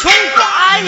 穷苦阿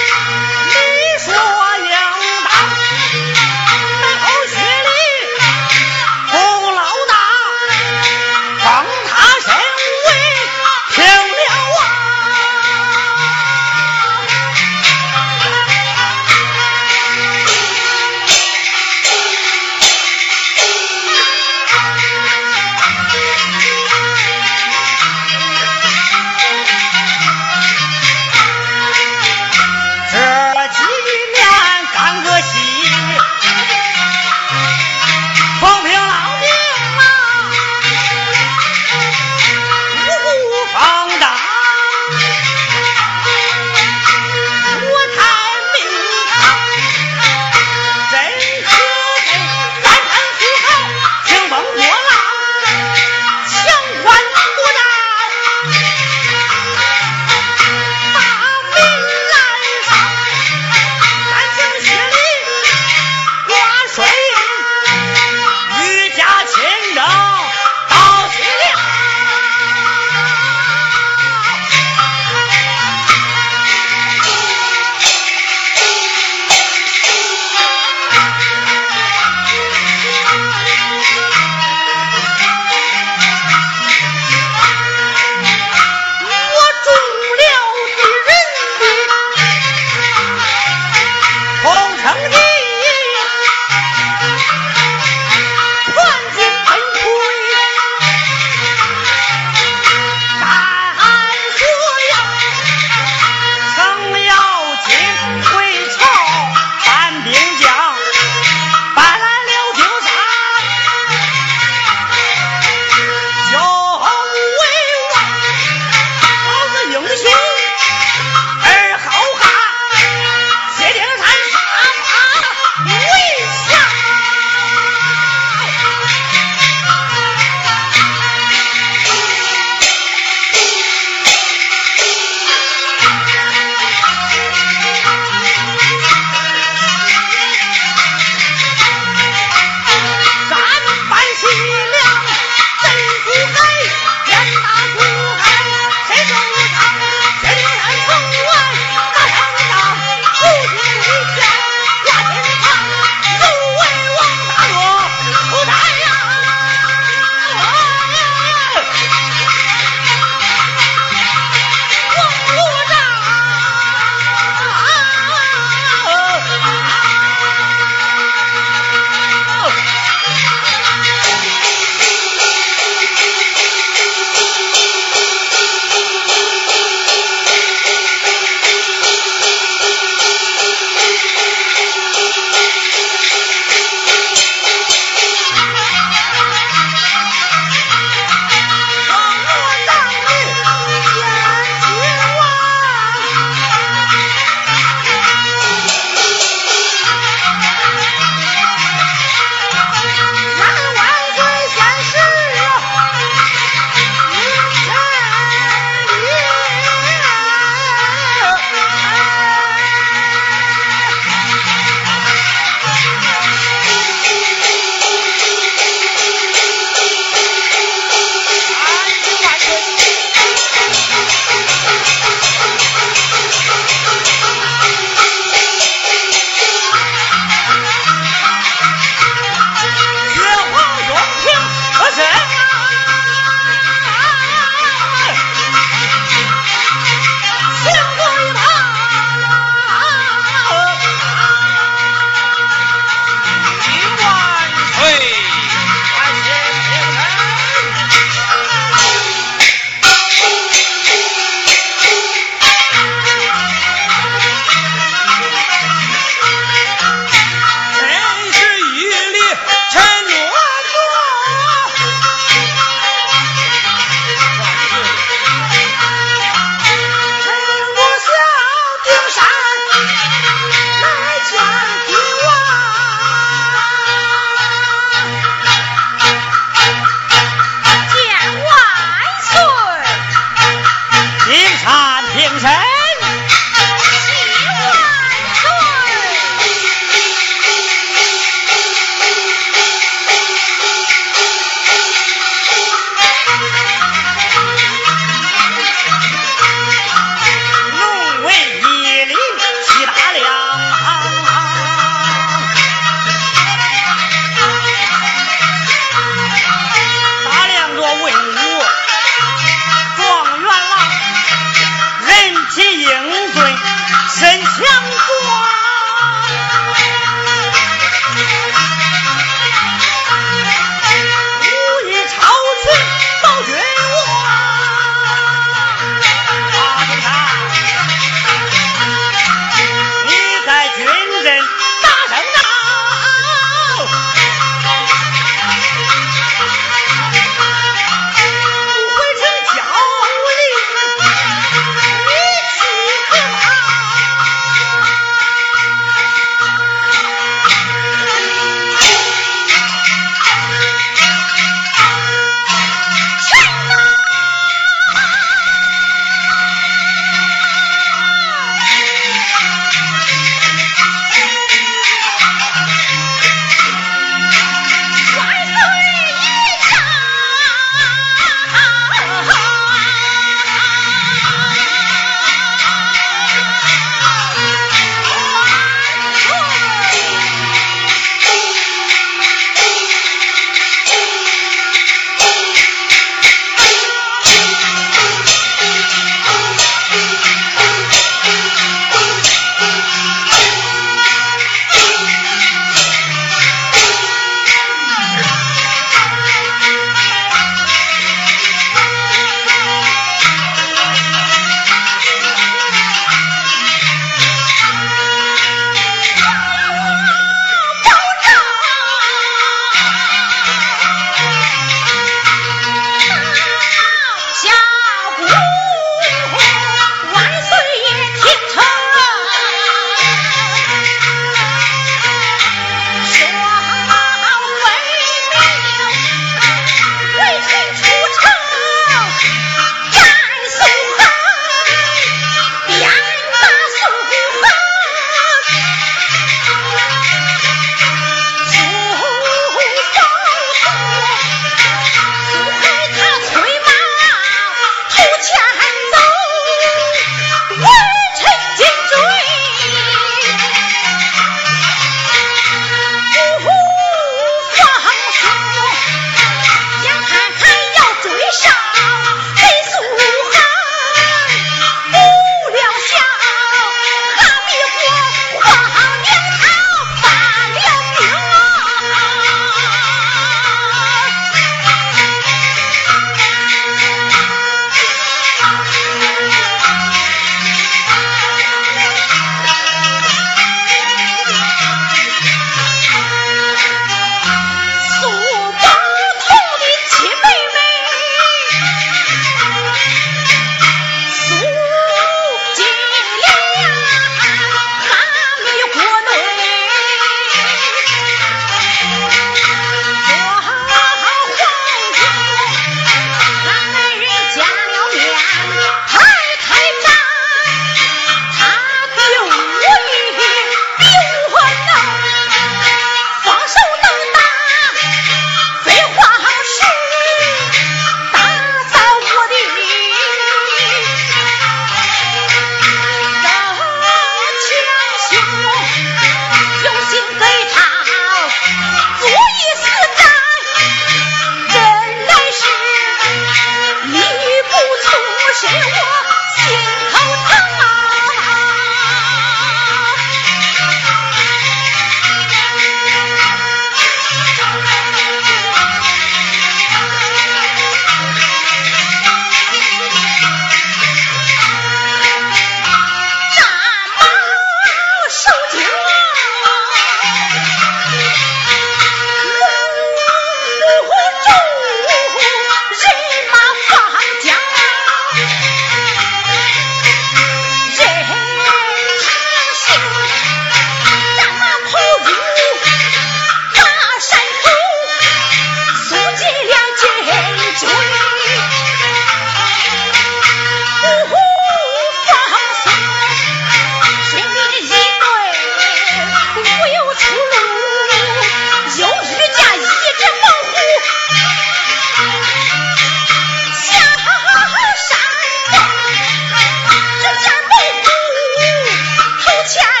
前。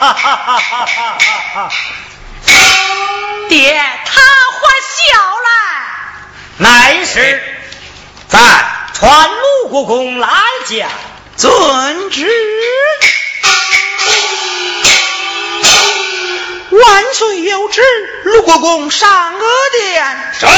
爹，他还笑来，乃是在传鲁国公来见，遵旨。万岁有旨，鲁国公上额殿。圣旨。